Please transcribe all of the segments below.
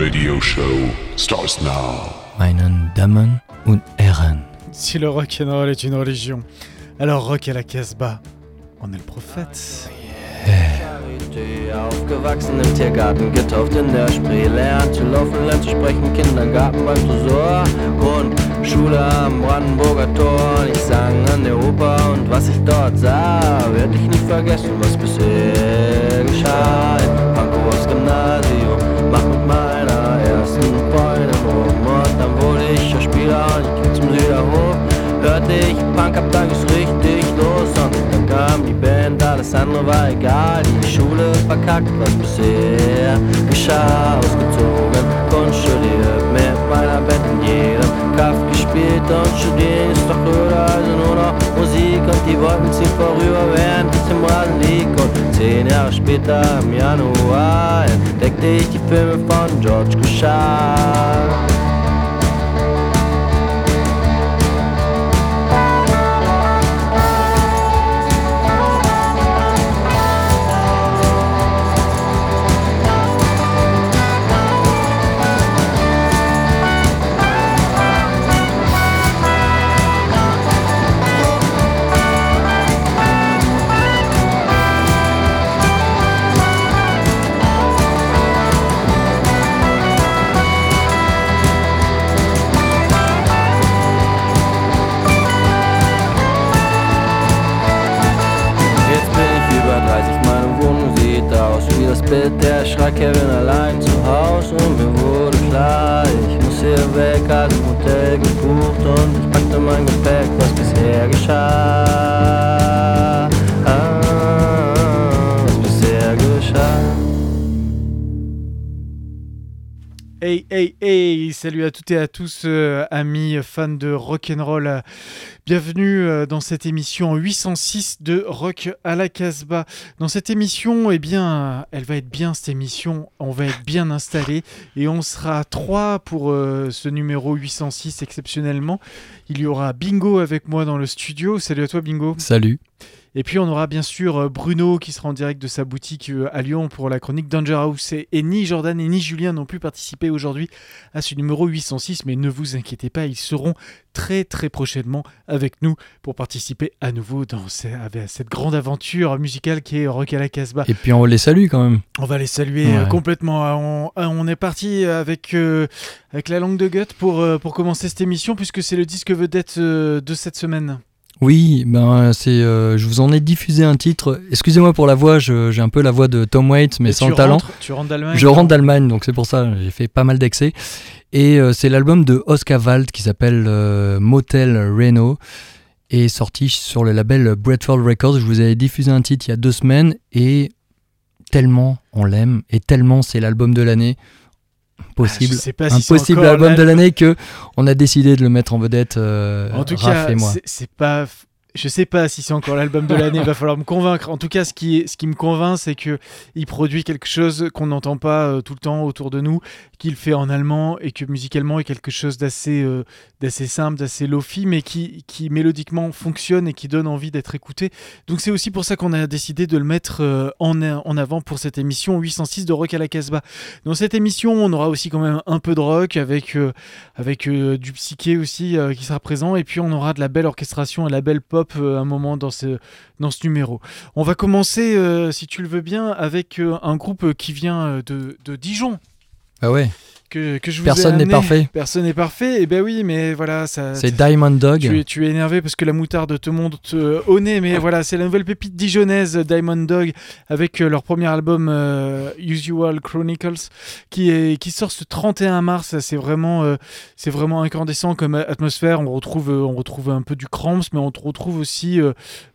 radio show starts now. Meinen Damen und Herren. Si le rock'n'roll est une religion, alors rock à la Casbah, on est le prophète. Charité, Aufgewachsen im Tiergarten, getauft in der Spree, lernt zu laufen, lernt zu sprechen, Kindergarten beim Tresor, Grundschule am Brandenburger Tor. Ich sang an der Oper und was ich dort sah, werd ich nicht vergessen, was bisher geschah. Pankows Gymnasium, zum Süderhof. Hörte ich Punk, ab dann ging's richtig los und dann kam die Band, alles andere war egal. Die Schule verkackt, was bisher geschah. Ausgezogen, studiert, mit meiner Band in jedem Kaff gespielt und studieren ist doch öder, also nur noch Musik und die Wolken ziehen vorüber, während ich im Rasen lieg und zehn Jahre später im Januar entdeckte ich die Filme von George Kushar. Schreck Kevin allein zu Haus und mir wurde klar, ich muss hier weg, im Hotel gebucht und ich packte mein Gepäck, was bisher geschah. Ah, was bisher geschah. Hey, hey, hey, salut à toutes et à tous, euh, amis fans de rock'n'roll. Bienvenue euh, dans cette émission 806 de Rock à la Casbah. Dans cette émission, eh bien, elle va être bien cette émission, on va être bien installé et on sera trois pour euh, ce numéro 806 exceptionnellement. Il y aura Bingo avec moi dans le studio. Salut à toi Bingo. Salut. Et puis on aura bien sûr euh, Bruno qui sera en direct de sa boutique euh, à Lyon pour la chronique Danger House. Et, et ni Jordan et ni Julien n'ont pu participer aujourd'hui à ce numéro 806, mais ne vous inquiétez pas, ils seront très très prochainement avec nous pour participer à nouveau dans ce- avec cette grande aventure musicale qui est Rock à la Casbah. Et puis on les salue quand même. On va les saluer Ouais. euh, complètement. On, on est parti avec, euh, avec la langue de Gut pour, pour commencer cette émission puisque c'est le disque vedette de cette semaine. Oui, ben c'est, euh, je vous en ai diffusé un titre. Excusez-moi pour la voix, je- j'ai un peu la voix de Tom Waits, mais sans tu talent. rentres- tu rentres d'Allemagne Je rentre d'Allemagne, donc c'est pour ça, j'ai fait pas mal d'excès. Et euh, c'est l'album de Oscar Wald qui s'appelle euh, Motel Reno et sorti sur le label Bradford Records. Je vous avais diffusé un titre il y a deux semaines et tellement on l'aime et tellement c'est l'album de l'année possible. Ah, pas si un c'est possible encore album de l'année que on a décidé de le mettre en vedette euh, En tout Raph cas, et moi. c'est- c'est pas. Je sais pas si c'est encore l'album de l'année, il va falloir me convaincre. En tout cas, ce qui, me convainc, c'est que il produit quelque chose qu'on n'entend pas euh, tout le temps autour de nous, qu'il fait en allemand et que musicalement est quelque chose d'assez euh, simple, d'assez lofi, mais qui, mélodiquement fonctionne et qui donne envie d'être écouté. Donc c'est aussi pour ça qu'on a décidé de le mettre euh, en, avant pour cette émission 806 de Rock à la Casbah. Dans cette émission, on aura aussi quand même un peu de rock avec, euh, avec du psyché aussi qui sera présent et puis on aura de la belle orchestration et de la belle pop euh, un moment dans ce, dans ce numéro. On va commencer, euh, si tu le veux bien, avec euh, un groupe qui vient de, de Dijon. Ah ouais, Que, que je vous ai Personne n'est parfait. Personne n'est parfait. Et ben oui, mais voilà, ça. c'est Diamond Dog. Tu es, tu es énervé parce que la moutarde te monte euh, au nez, mais voilà, c'est la nouvelle pépite dijonnaise Diamond Dog avec euh, leur premier album euh, Usual Chronicles qui, est, qui sort ce 31 mars. C'est vraiment, euh, c'est vraiment incandescent comme atmosphère. On retrouve, on retrouve un peu du Cramps, mais on retrouve aussi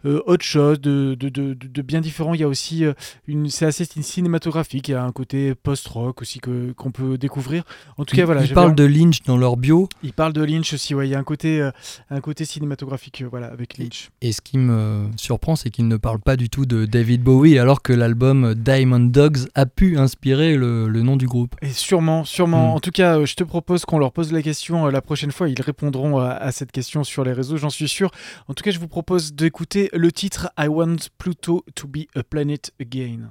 autre chose de, de, de, de- bien différent. Il y a aussi une, c'est assez cinématographique. Il y a un côté post-rock aussi que, qu'on peut découvrir. En tout cas, voilà. Ils parlent de Lynch dans leur bio. il parle de Lynch aussi, ouais. Il y a un côté, euh, un côté cinématographique, euh, voilà, avec Lynch. Et ce qui me surprend, c'est qu'ils ne parlent pas du tout de David Bowie, alors que l'album Diamond Dogs a pu inspirer le, le nom du groupe. Et sûrement, sûrement. Mm. En tout cas, euh, je te propose qu'on leur pose la question la prochaine fois. Ils répondront à, à cette question sur les réseaux, j'en suis sûr. En tout cas, je vous propose d'écouter le titre I Want Pluto to be a planet again.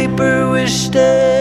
paper wish stained.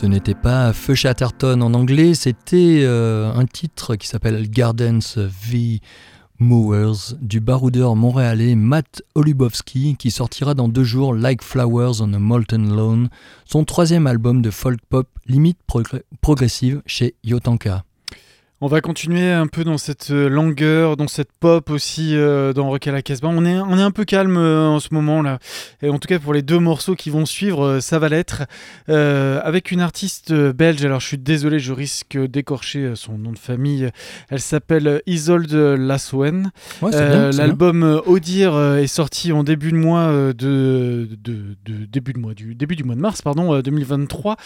Ce n'était pas Feu Chatterton en anglais, c'était euh, un titre qui s'appelle Gardens V. Mowers du baroudeur montréalais Matt Olubowski qui sortira dans deux jours Like Flowers on a Molten Lawn, son troisième album de folk pop limite progr- progressive chez Yotanka. On va continuer un peu dans cette euh, langueur, dans cette pop aussi, euh, dans Rock à la Casbah. On est, on est un peu calme euh, en ce moment là. Et en tout cas pour les deux morceaux qui vont suivre, euh, ça va l'être. Avec une artiste belge, alors je suis désolé, je risque d'écorcher son nom de famille. Elle s'appelle Isolde Lassoen. Ouais. L'album Audir est sorti en début de mois de, de, de- début de mois du début du mois de mars pardon euh, 2023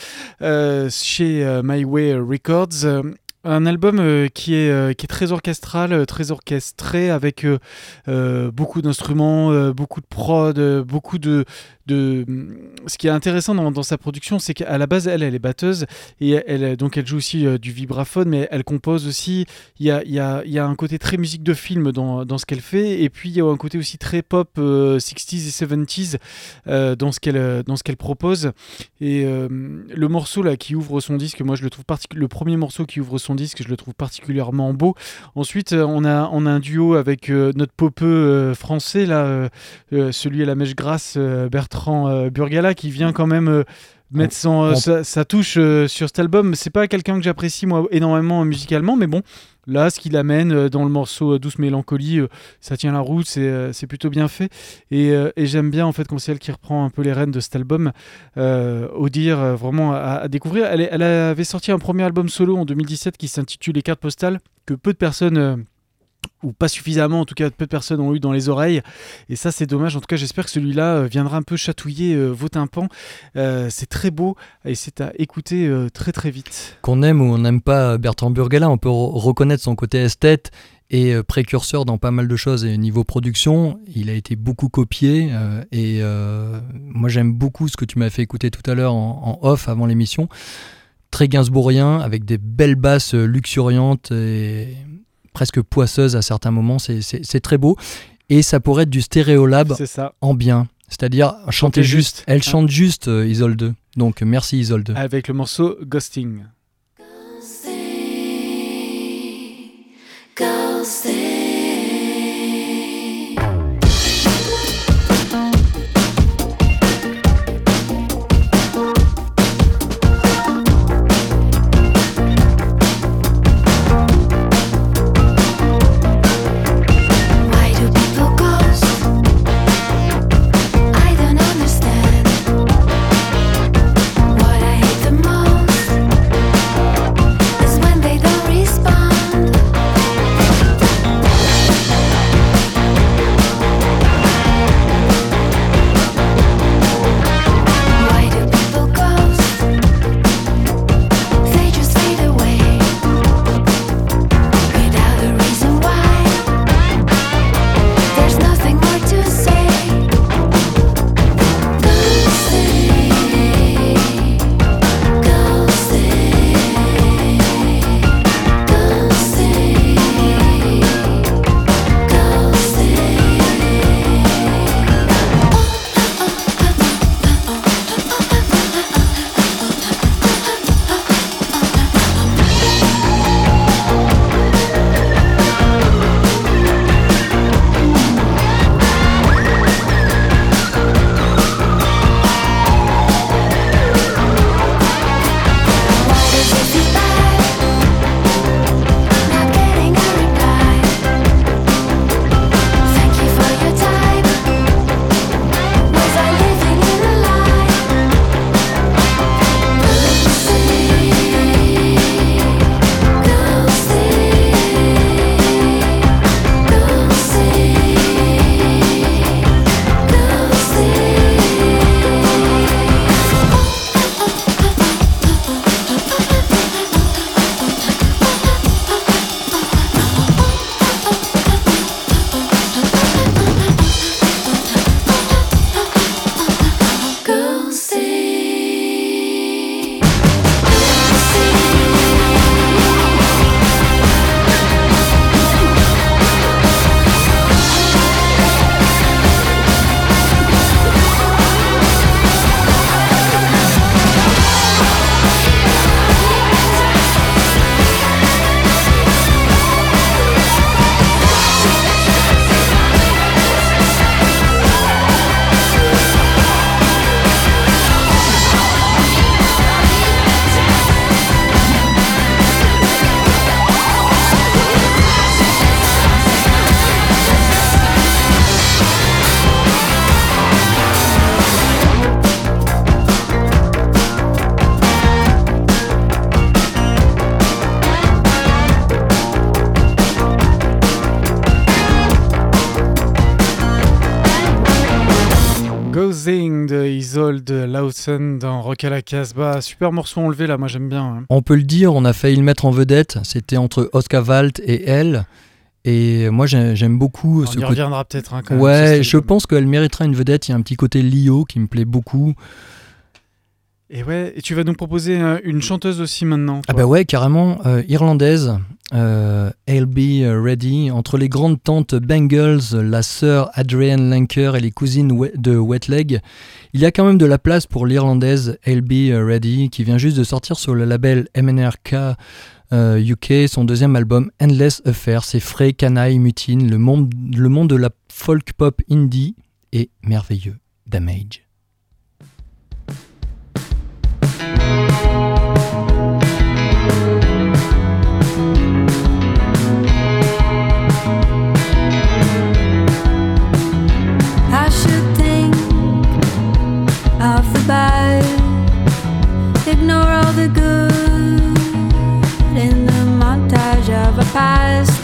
euh, chez My Way Records. Un album euh, qui, est, euh, qui est très orchestral, euh, très orchestré, avec beaucoup d'instruments, beaucoup de prod, beaucoup de, de... Ce qui est intéressant dans, sa production, c'est qu'à la base, elle, elle est batteuse, et elle, donc elle joue aussi du vibraphone, mais elle compose aussi. Il y a, y a, y a un côté très musique de film dans, dans ce qu'elle fait, et puis il y a un côté aussi très pop euh, 60s et 70s euh, dans ce qu'elle propose. Et le morceau là qui ouvre son disque, moi je le trouve particu- le premier morceau qui ouvre son disque, je le trouve particulièrement beau. Ensuite, euh, on a on a un duo avec euh, notre popeux euh, français là, celui à la mèche grasse, Bertrand Burgala, qui vient quand même. Mettre son, euh, on- sa, sa touche euh, sur cet album. C'est pas quelqu'un que j'apprécie moi énormément euh, musicalement, mais bon, là, ce qu'il amène dans le morceau Douce Mélancolie, ça tient la route, c'est plutôt bien fait. Et, et j'aime bien en fait quand c'est elle qui reprend un peu les rênes de cet album. Euh, Audir, euh, vraiment à, à découvrir. Elle avait sorti un premier album solo en 2017 qui s'intitule Les cartes postales, que peu de personnes. Ou pas suffisamment, en tout cas peu de personnes ont eu dans les oreilles. Et ça, c'est dommage. En tout cas, j'espère que celui-là euh, viendra un peu chatouiller euh, vos tympans. Euh, c'est très beau et c'est à écouter euh, très très vite. Qu'on aime ou on n'aime pas Bertrand Burgala, on peut re- reconnaître son côté esthète et précurseur dans pas mal de choses. Et niveau production, il a été beaucoup copié. et moi, j'aime beaucoup ce que tu m'as fait écouter tout à l'heure en, en off avant l'émission. Très gainsbourgien, avec des belles basses luxuriantes et presque poisseuses à certains moments. C'est- très beau. Et ça pourrait être du stéréolab ça. en bien. C'est-à-dire chanter juste. juste. Elle Ah. chante juste, euh, Isolde. Donc merci Isolde. Avec le morceau Ghosting. Why De Lausen dans Rock à la Casbah. Super morceau enlevé là, moi j'aime bien. hein. On peut le dire, on a failli le mettre en vedette. C'était entre Oscar Walt et elle. Et moi, j'ai- j'aime beaucoup On ce y côté. reviendra peut-être. hein, Ouais, je pense qu'elle méritera une vedette. Il y a un petit côté Lio qui me plaît beaucoup. Et ouais, et tu vas nous proposer euh, une chanteuse aussi maintenant. Ah bah ouais, carrément, euh, irlandaise, euh, I'll Be Ready, entre les grandes tantes Bangles, la sœur Adrienne Lanker et les cousines de Wet Leg, il y a quand même de la place pour l'irlandaise I'll Be Ready, qui vient juste de sortir sur le label MNRK euh, UK, son deuxième album Endless Affair, c'est frais, canaille, mutine, le monde, le monde de la folk pop indie est merveilleux. Damage. The good in the montage of a past,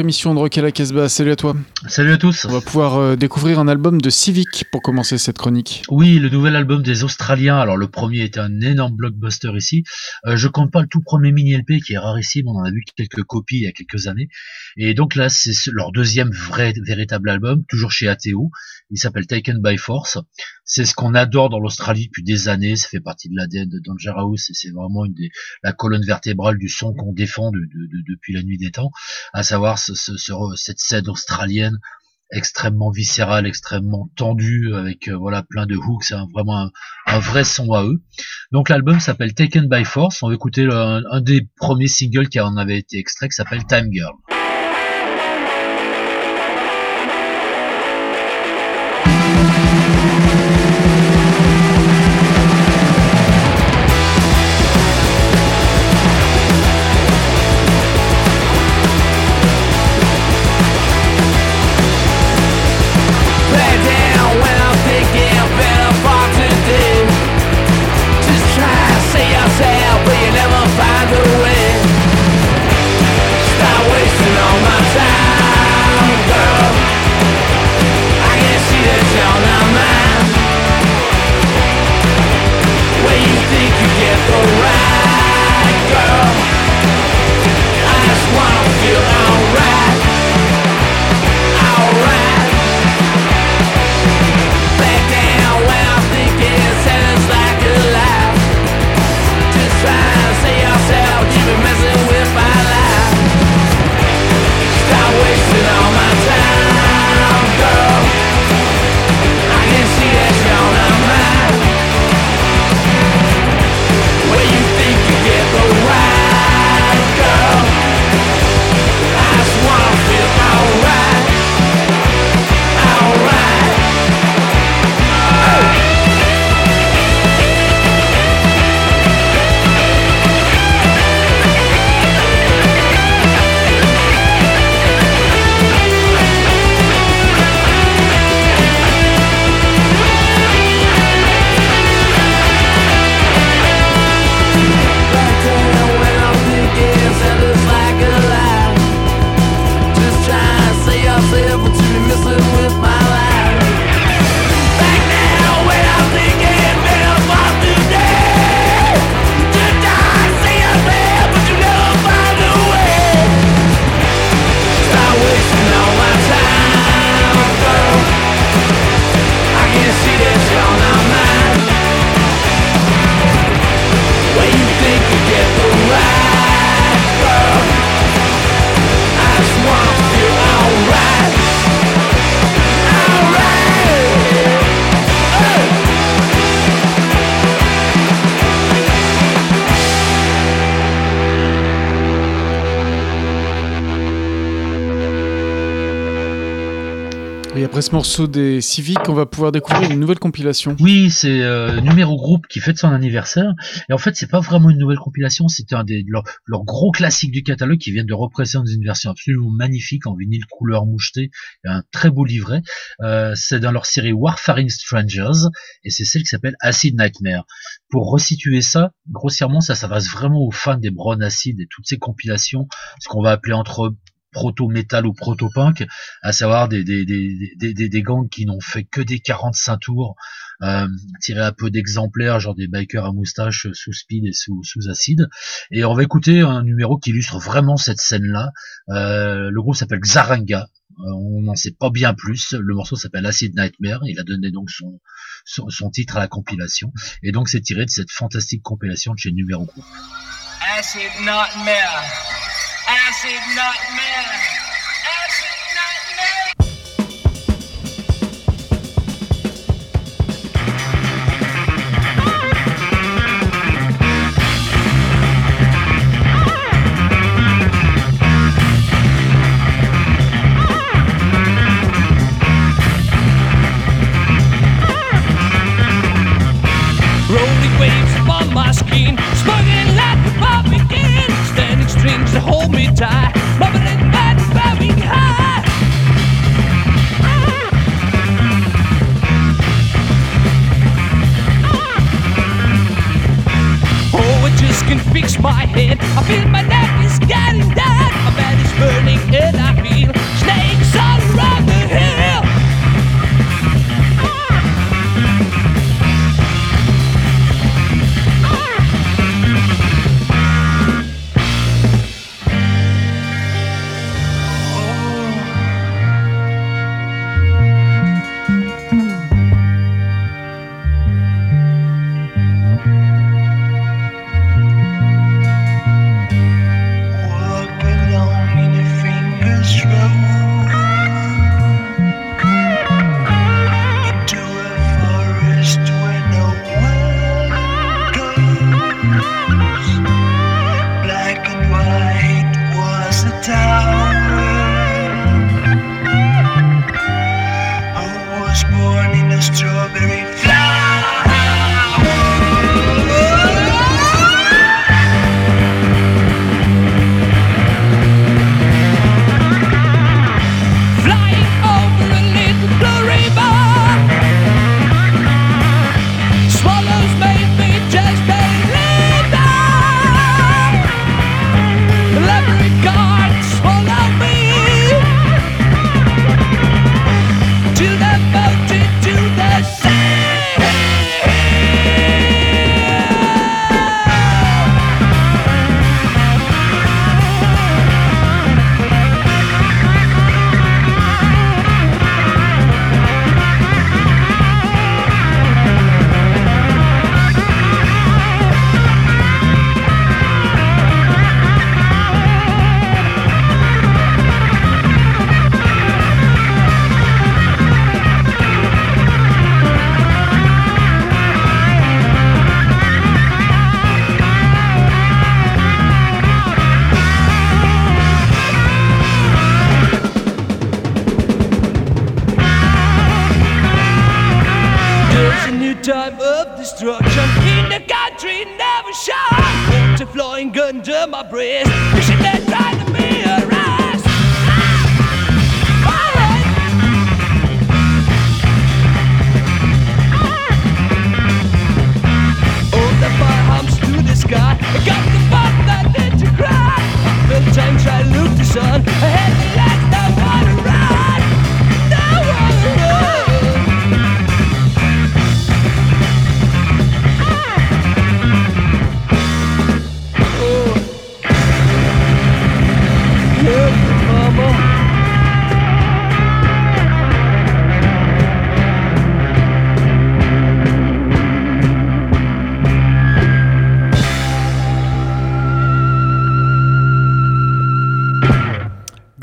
émission de Rock à la Casbah. Salut à toi. Salut à tous. On va pouvoir euh, découvrir un album de Civic pour commencer cette chronique. Oui, le nouvel album des Australiens. Alors le premier était un énorme blockbuster ici. Euh, je compte pas le tout premier mini LP qui est rarissime. On en a vu quelques copies il y a quelques années. Et donc là, c'est ce- leur deuxième vrai véritable album, toujours chez ATO. Il s'appelle Taken by Force. C'est ce qu'on adore dans l'Australie depuis des années. Ça fait partie de l'ADN de Danger House et c'est vraiment une des, la colonne vertébrale du son qu'on défend de- de- de- depuis la nuit des temps, à savoir ce- ce- ce- cette scène australienne extrêmement viscérale, extrêmement tendue, avec euh, voilà plein de hooks, c'est un- vraiment un, vrai son à eux. Donc l'album s'appelle Taken by Force. On va écouter un des premiers singles qui en avait été extrait, qui s'appelle Time Girl. Ce morceau des Civic, on va pouvoir découvrir une nouvelle compilation. Oui, c'est euh, Numéro Groupe qui fête son anniversaire. Et en fait, c'est pas vraiment une nouvelle compilation, c'est un des leurs gros classiques du catalogue qui viennent de représenter dans une version absolument magnifique en vinyle couleur mouchetée et un très beau livret. Euh, c'est dans leur série Warfaring Strangers et c'est celle qui s'appelle Acid Nightmare. Pour resituer ça, grossièrement, ça s'adresse vraiment aux fans des Brown Acid et toutes ces compilations, ce qu'on va appeler entre proto-metal ou proto-punk, à savoir des, des, des, des, des, gangs qui n'ont fait que des 45 tours, euh, tirés à peu d'exemplaires, genre des bikers à moustache sous speed et sous, sous acide. Et on va écouter un numéro qui illustre vraiment cette scène-là. Euh, le groupe s'appelle Xaranga. Euh, on n'en sait pas bien plus. Le morceau s'appelle Acid Nightmare. Il a donné donc son, son, son titre à la compilation. Et donc c'est tiré de cette fantastique compilation de chez Numéro Group. Acid nightmare. Acid nightmare. Acid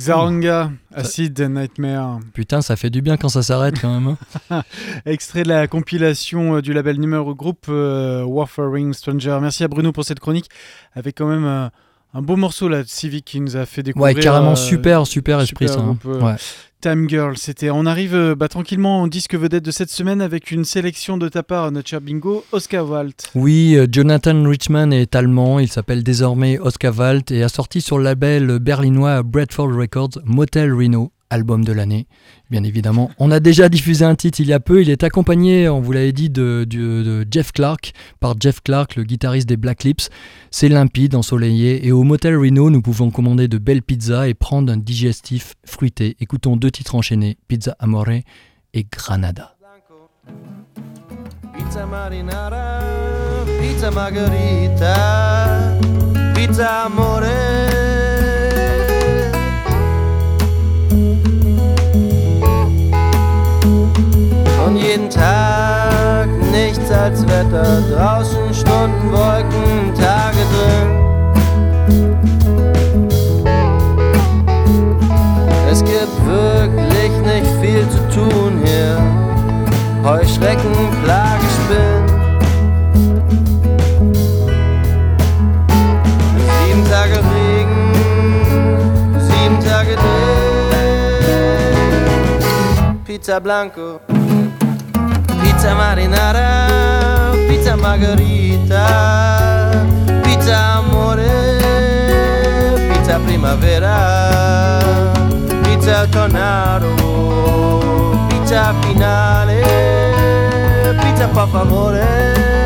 Xaranga, Acid Nightmare. Putain, ça fait du bien quand ça s'arrête quand même. hein. Extrait de la compilation euh, du label numéro groupe euh, Warfaring Stranger. Merci à Bruno pour cette chronique. Avec quand même euh, un beau morceau là, de Civic qui nous a fait découvrir. Ouais, carrément euh, super, super esprit super ça. hein. groupe, euh, Ouais. Time Girl, c'était. On arrive euh, bah, tranquillement au disque vedette de cette semaine avec une sélection de ta part, notre cher bingo, Oscar Walt. Oui, euh, Jonathan Richman est allemand, il s'appelle désormais Oscar Walt et a sorti sur le label berlinois Bradford Records Motel Reno, album de l'année, bien évidemment. On a déjà diffusé un titre il y a peu, il est accompagné, on vous l'avait dit, de, Jeff Clark, par Jeff Clark, le guitariste des Black Lips. C'est limpide, ensoleillé, et au Motel Reno, nous pouvons commander de belles pizzas et prendre un digestif fruité. Écoutons deux titres enchaînés, Pizza Amore et Granada. Pizza marinara, pizza margherita, pizza amore. Jeden Tag nichts als Wetter, draußen Stunden, Wolken, Tage drin. Es gibt wirklich nicht viel zu tun hier. Heuschrecken, Plage, Spinnen. Sieben Tage Regen, sieben Tage Dill. Pizza Blanco, Pizza Marinara, Pizza Margherita, Pizza Amore, Pizza Primavera, Pizza Tornado, Pizza Finale, Pizza per favore.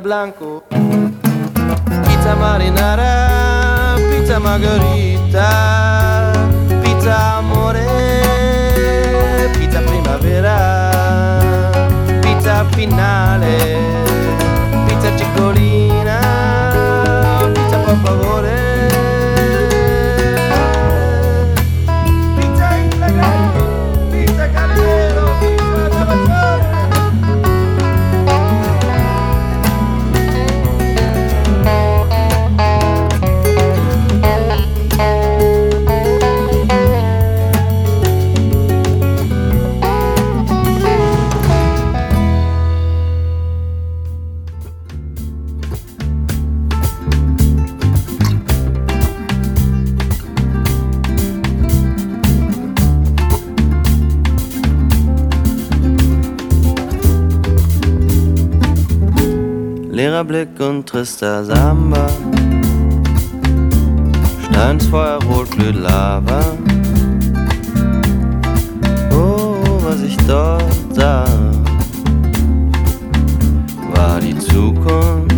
Pizza Blanco, Pizza Marinara, Pizza Margherita, Pizza Amore, Pizza Primavera, Pizza Finale, Pizza Ciccolina, Pizza per favore. Trister Samba. Steinsfeuer, rot glüht Lava. Oh, was ich dort sah, war die Zukunft.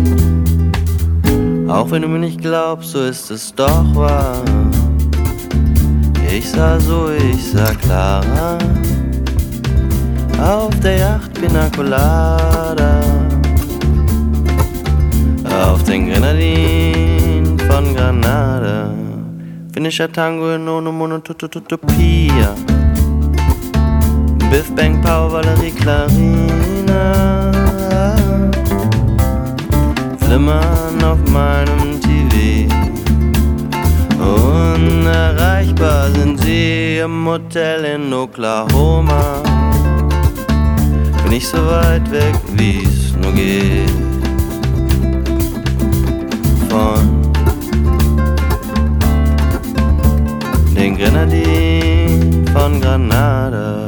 Auch wenn du mir nicht glaubst, so ist es doch wahr. Ich sah so, ich sah Clara. Auf der Yacht Pina Colada auf den Grenadinen von Granada. Finnischer Tango in ohne Monotopia. Biff Bang Power Valerie Clarina. Flimmern auf meinem TV. Unerreichbar sind sie im Hotel in Oklahoma. Bin ich so weit weg, wie's nur geht den Grenadinen von Granada.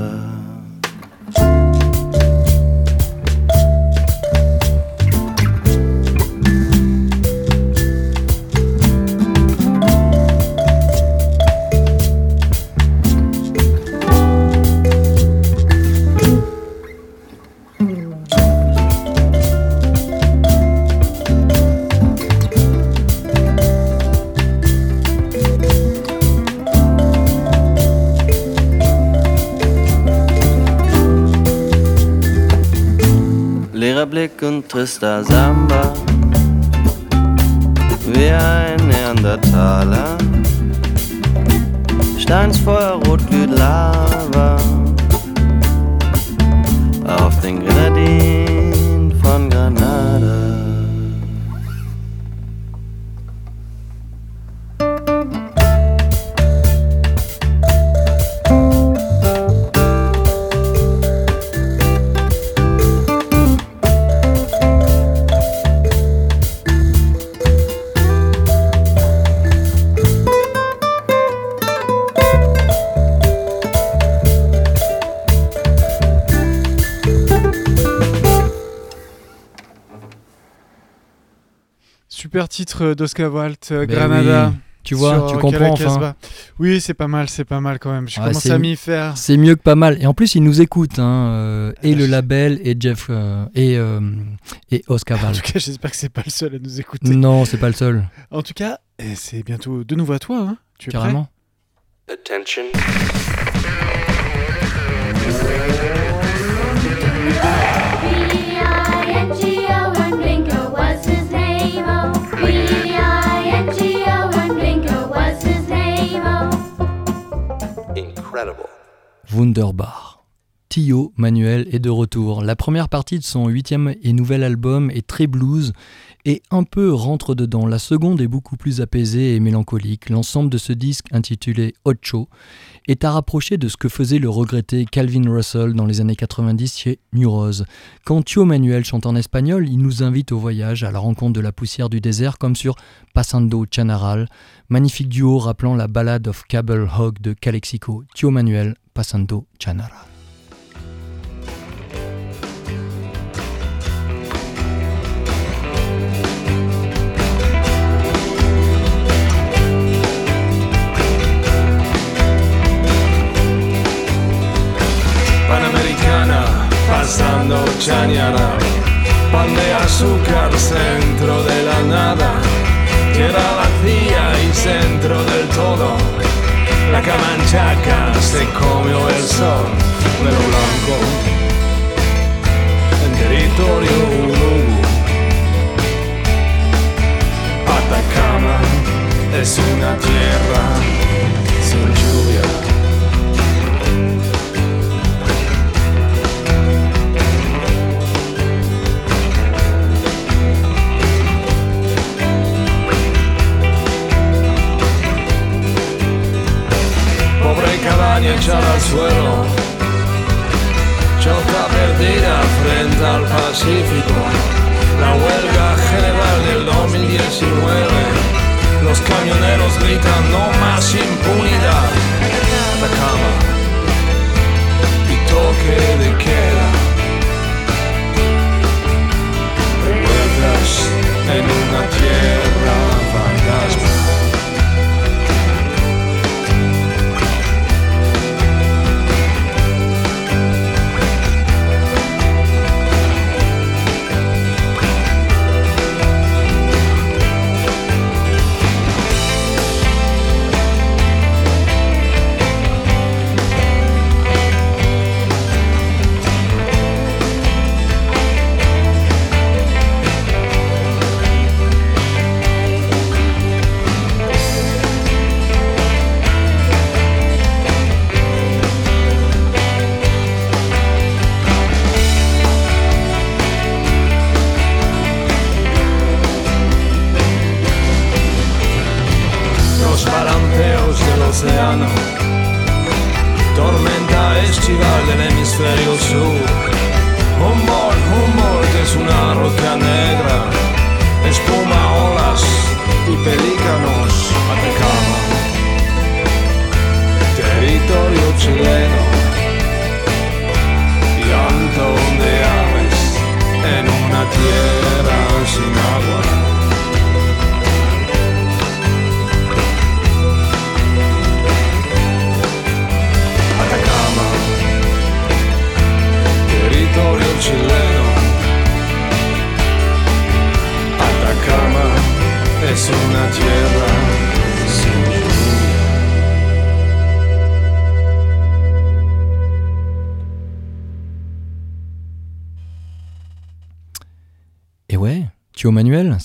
ist der Samba. Titre d'Oscar Walt, euh, Ben Granada. oui. Tu vois, tu comprends enfin. Oui, c'est pas mal, c'est pas mal quand même. Je Ouais, commence c'est- à m'y faire. C'est mieux que pas mal. Et en plus, ils nous écoutent, hein, euh, et Ah, le je- label, et Jeff, euh, et, euh, et Oscar En Val. tout cas, j'espère que c'est pas le seul à nous écouter. Non, c'est pas le seul, En tout cas, c'est bientôt de nouveau à toi. Hein. Tu es prêt carrément. Attention. Wunderbar. Tio Manuel est de retour. La première partie de son huitième et nouvel album est très blues et un peu rentre dedans. La seconde est beaucoup plus apaisée et mélancolique. L'ensemble de ce disque intitulé Ocho est à rapprocher de ce que faisait le regretté Calvin Russell dans les années 90 chez New Rose. Quand Tio Manuel chante en espagnol, il nous invite au voyage à la rencontre de la poussière du désert comme sur Passando Chanaral, magnifique duo rappelant la ballade of Cable Hog de Calexico. Tio Manuel, Passando Chanaral.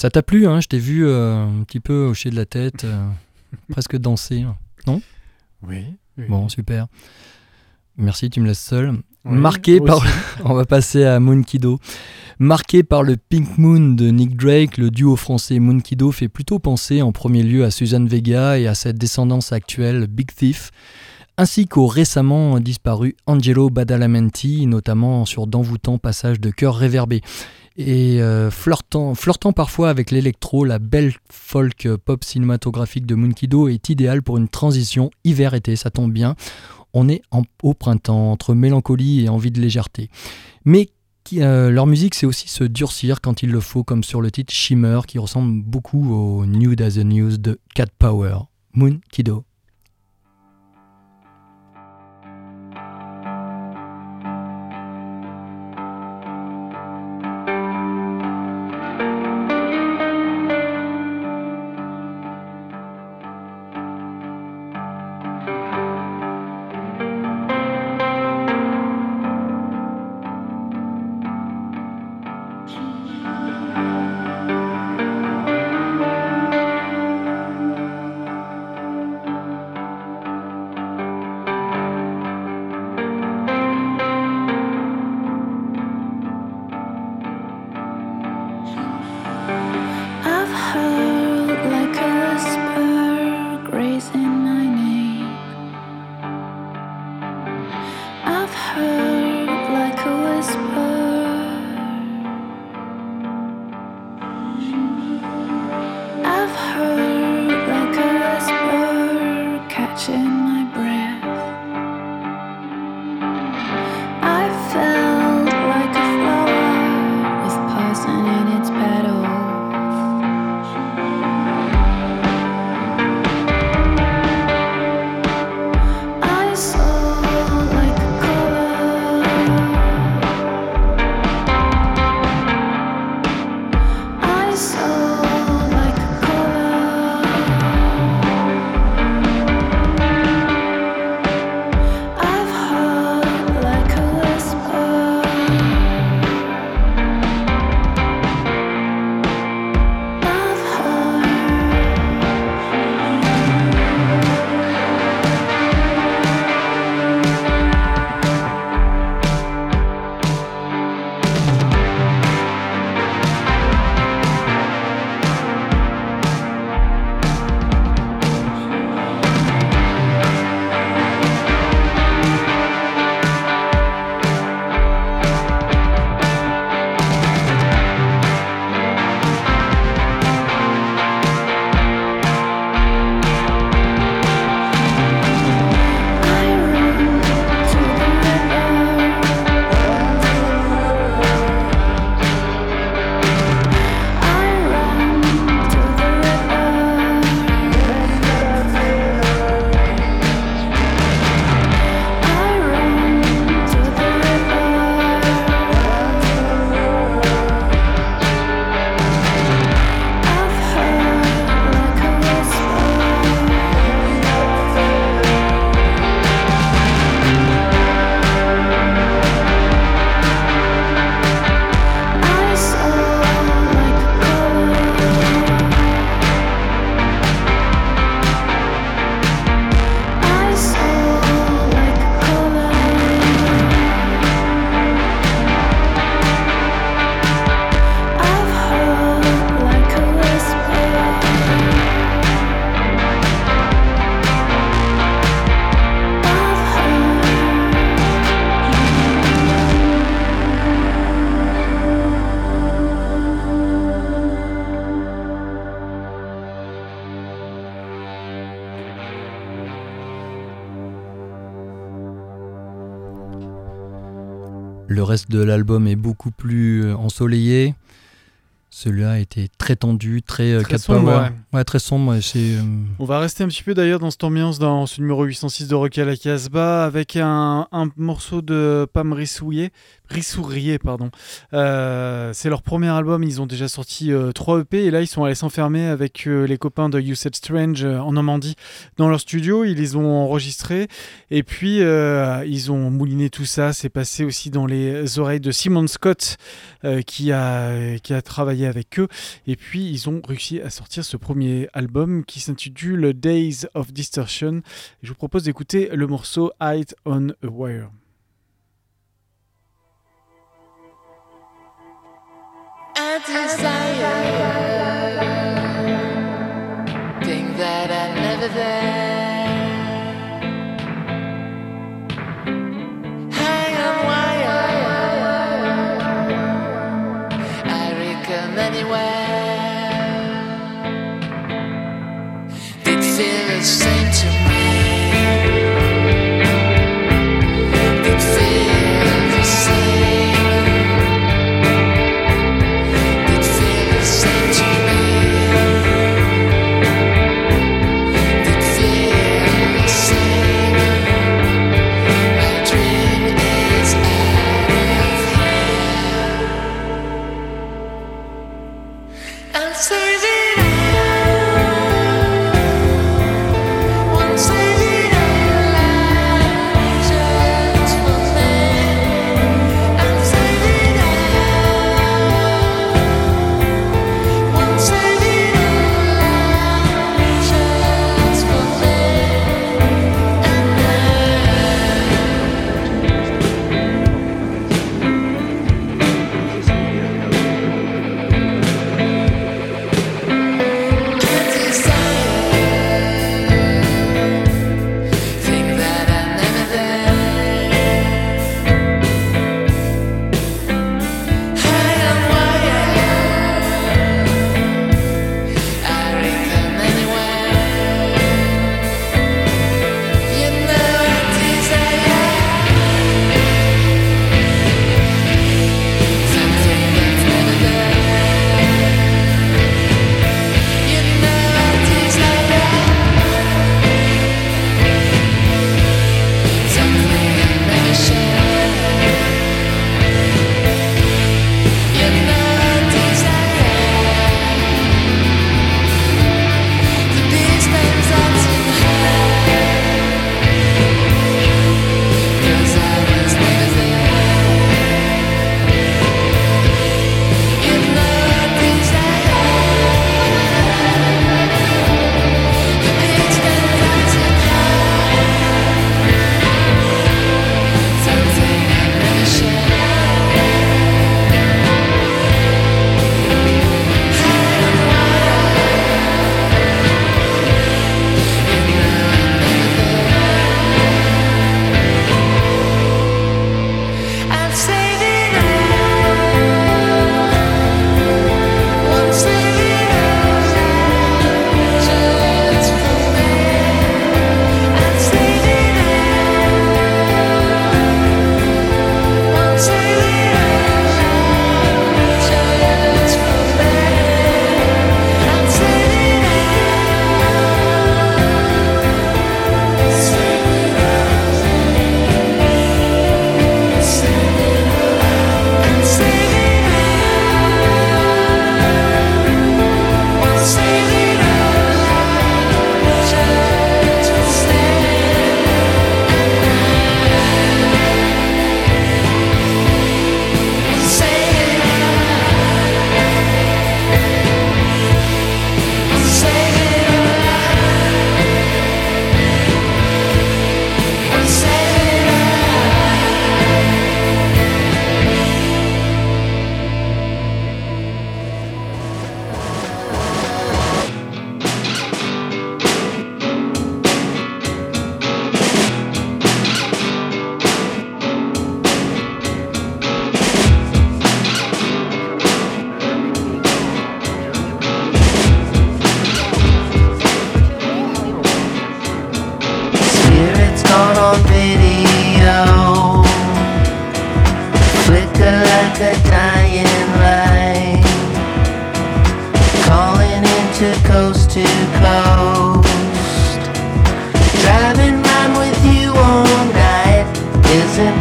Ça t'a plu, hein Je t'ai vu euh, un petit peu hocher de la tête, euh, presque danser. Oui. oui. Bon, super. Merci, tu me laisses seul. Oui, Marqué par. On va passer à Moon Kido. Marqué par le Pink Moon de Nick Drake, le duo français Moon Kido fait plutôt penser en premier lieu à Suzanne Vega et à cette descendance actuelle Big Thief, ainsi qu'au récemment disparu Angelo Badalamenti, notamment sur d'envoûtants passages de chœurs réverbés. Et euh, flirtant, flirtant parfois avec l'électro, la belle folk pop cinématographique de Moon Kido est idéale pour une transition hiver-été, ça tombe bien. On est au printemps, entre mélancolie et envie de légèreté. Mais euh, leur musique, c'est aussi se durcir quand il le faut, comme sur le titre Shimmer, qui ressemble beaucoup au Nude as a News de Cat Power. Moon Kido. Le reste de l'album est beaucoup plus euh, ensoleillé. Celui-là était très tendu, très, euh, Très sombre, ouais. Ouais, très sombre. euh, On va rester un petit peu d'ailleurs dans cette ambiance dans ce numéro 806 de Rock à la Casbah avec un, un morceau de Pam Rissourier. Rissourier, pardon. Euh, c'est leur premier album, ils ont déjà sorti euh, 3 EP et là ils sont allés s'enfermer avec euh, les copains de You Said Strange euh, en Normandie dans leur studio. Ils les ont enregistrés et puis euh, ils ont mouliné tout ça. C'est passé aussi dans les oreilles de Simon Scott qui, a, qui a travaillé avec eux. Et puis, ils ont réussi à sortir ce premier album qui s'intitule Days of Distortion. Je vous propose d'écouter le morceau Height on a Wire. Same to me. Did feel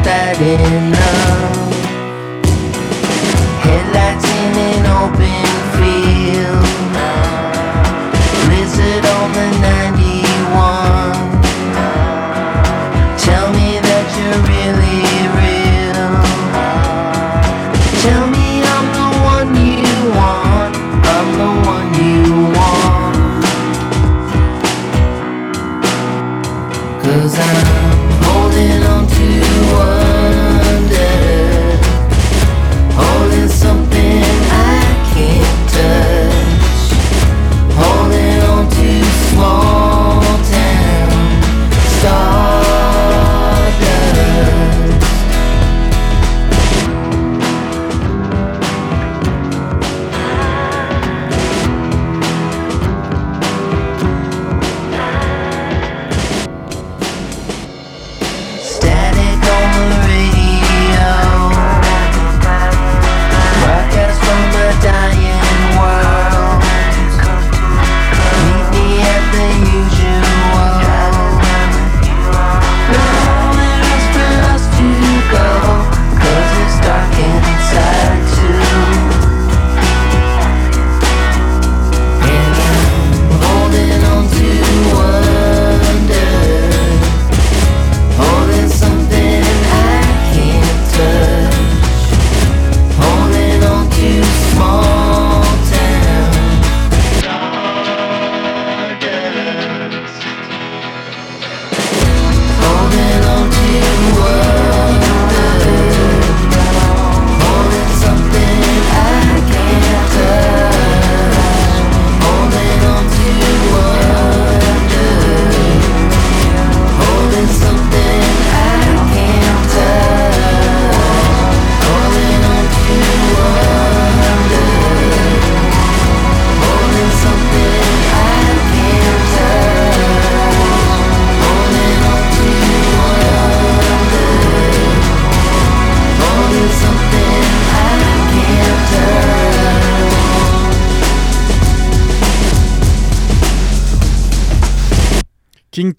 that enough? Headlights in an open field,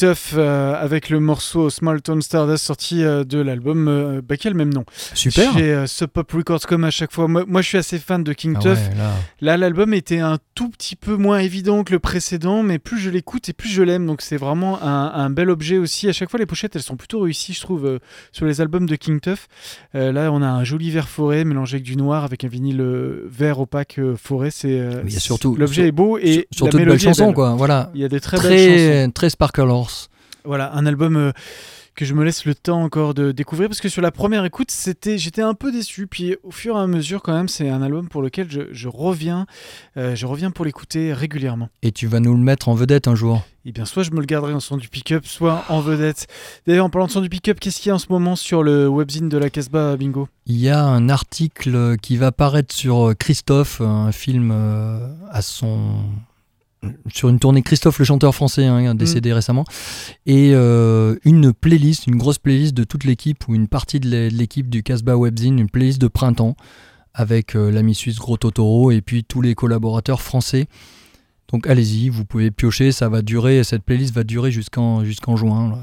Tuff euh, avec le morceau Small Town Stardust sorti euh, de l'album euh, bah, qui a le même nom. Super. Chez euh, Sub Pop Records comme à chaque fois. Moi, moi, je suis assez fan de King Ah Tuff. ouais, là. L'album était un tout petit peu moins évident que le précédent, mais plus je l'écoute et plus je l'aime. Donc, c'est vraiment un, un bel objet aussi. À chaque fois, les pochettes, elles sont plutôt réussies, je trouve, euh, sur les albums de King. Euh, là, on a un joli vert forêt mélangé avec du noir, avec un vinyle vert opaque forêt. C'est surtout- l'objet sur- est beau et sur- la surtout de belles mélodie est chansons, quoi. Voilà. Il y a des très, belles chansons. Très, très Sparkle Voilà, un album euh, que je me laisse le temps encore de découvrir parce que sur la première écoute, c'était, j'étais un peu déçu. Puis au fur et à mesure, quand même, c'est un album pour lequel je, je reviens, euh, je reviens pour l'écouter régulièrement. Et tu vas nous le mettre en vedette un jour. Et bien, soit je me le garderai en son du pick-up, soit en vedette. D'ailleurs, en parlant de son du pick-up, qu'est-ce qu'il y a en ce moment sur le webzine de la Casbah Bingo? Il y a un article qui va paraître sur euh, Christophe, un film à son sur une tournée Christophe le chanteur français hein, décédé récemment. Et euh, une playlist une grosse playlist de toute l'équipe ou une partie de l'é- de l'équipe du Casbah Webzine une playlist de printemps avec euh, l'ami suisse Gros Totoro et puis tous les collaborateurs français. Donc allez-y vous pouvez piocher ça va durer cette playlist va durer jusqu'en jusqu'en juin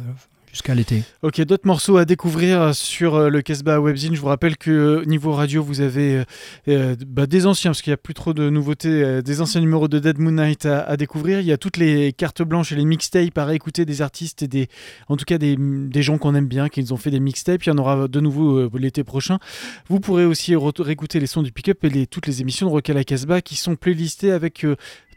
jusqu'à l'été Ok, d'autres morceaux à découvrir sur euh, le Casbah Webzine. Je vous rappelle que euh, niveau radio, vous avez euh, bah, des anciens, parce qu'il n'y a plus trop de nouveautés, des anciens numéros de Dead Moon Night à, découvrir. Il y a toutes les cartes blanches et les mixtapes à réécouter des artistes et des, en tout cas des, gens qu'on aime bien, qui ont fait des mixtapes. Il y en aura de nouveau l'été prochain. Vous pourrez aussi réécouter les sons du pick-up et toutes les émissions de Rock à la Casbah qui sont playlistées avec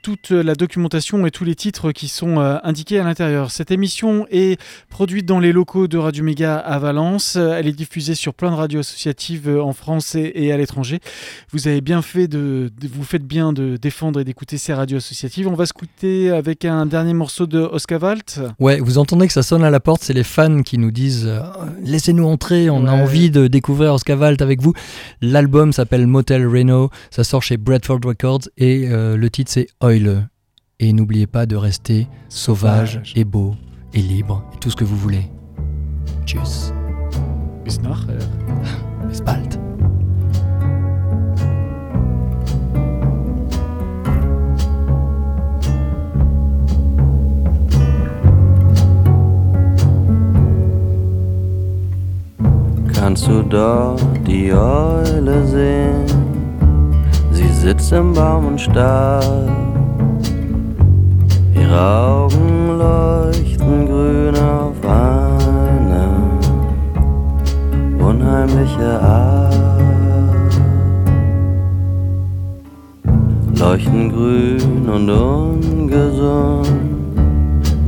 toute la documentation et tous les titres qui sont euh, indiqués à l'intérieur. Cette émission est produite dans les locaux de Radio Méga à Valence. Elle est diffusée sur plein de radios associatives euh, en France et, à l'étranger. Vous avez bien fait de, vous faites bien de défendre et d'écouter ces radios associatives. On va se quitter avec un dernier morceau de Oscar Walt. Ouais, vous entendez que ça sonne à la porte, c'est les fans qui nous disent euh, laissez-nous entrer, on a envie de découvrir Oscavalt avec vous. L'album s'appelle Motel Reno, ça sort chez Bradford Records et euh, le titre c'est Oil. Et n'oubliez pas de rester sauvage, sauvage, et beau et libre et tout ce que vous voulez. Tchuss. Bis nachher. Bis bald. Kannst du da die Eule sehen? Sitzt im Baum und starrt. Ihre Augen leuchten grün auf eine unheimliche Art. Leuchten grün und ungesund,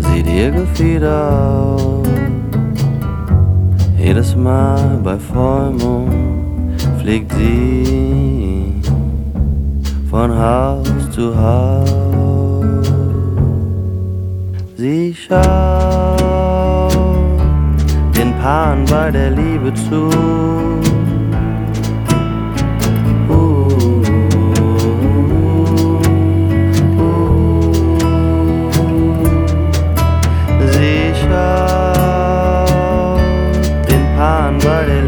sieht ihr Gefieder aus. Jedes Mal bei Vollmond fliegt sie von Haus zu Haus. Sie schaut den Paaren bei der Liebe zu. Sie schaut den Paaren bei der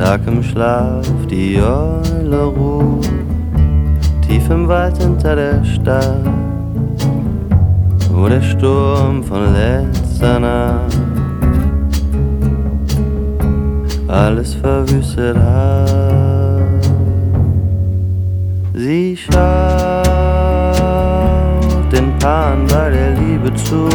Tag im Schlaf die Eule ruht, tief im Wald hinter der Stadt, wo der Sturm von letzter Nacht alles verwüstet hat. Sie schaut den Paaren bei der Liebe zu.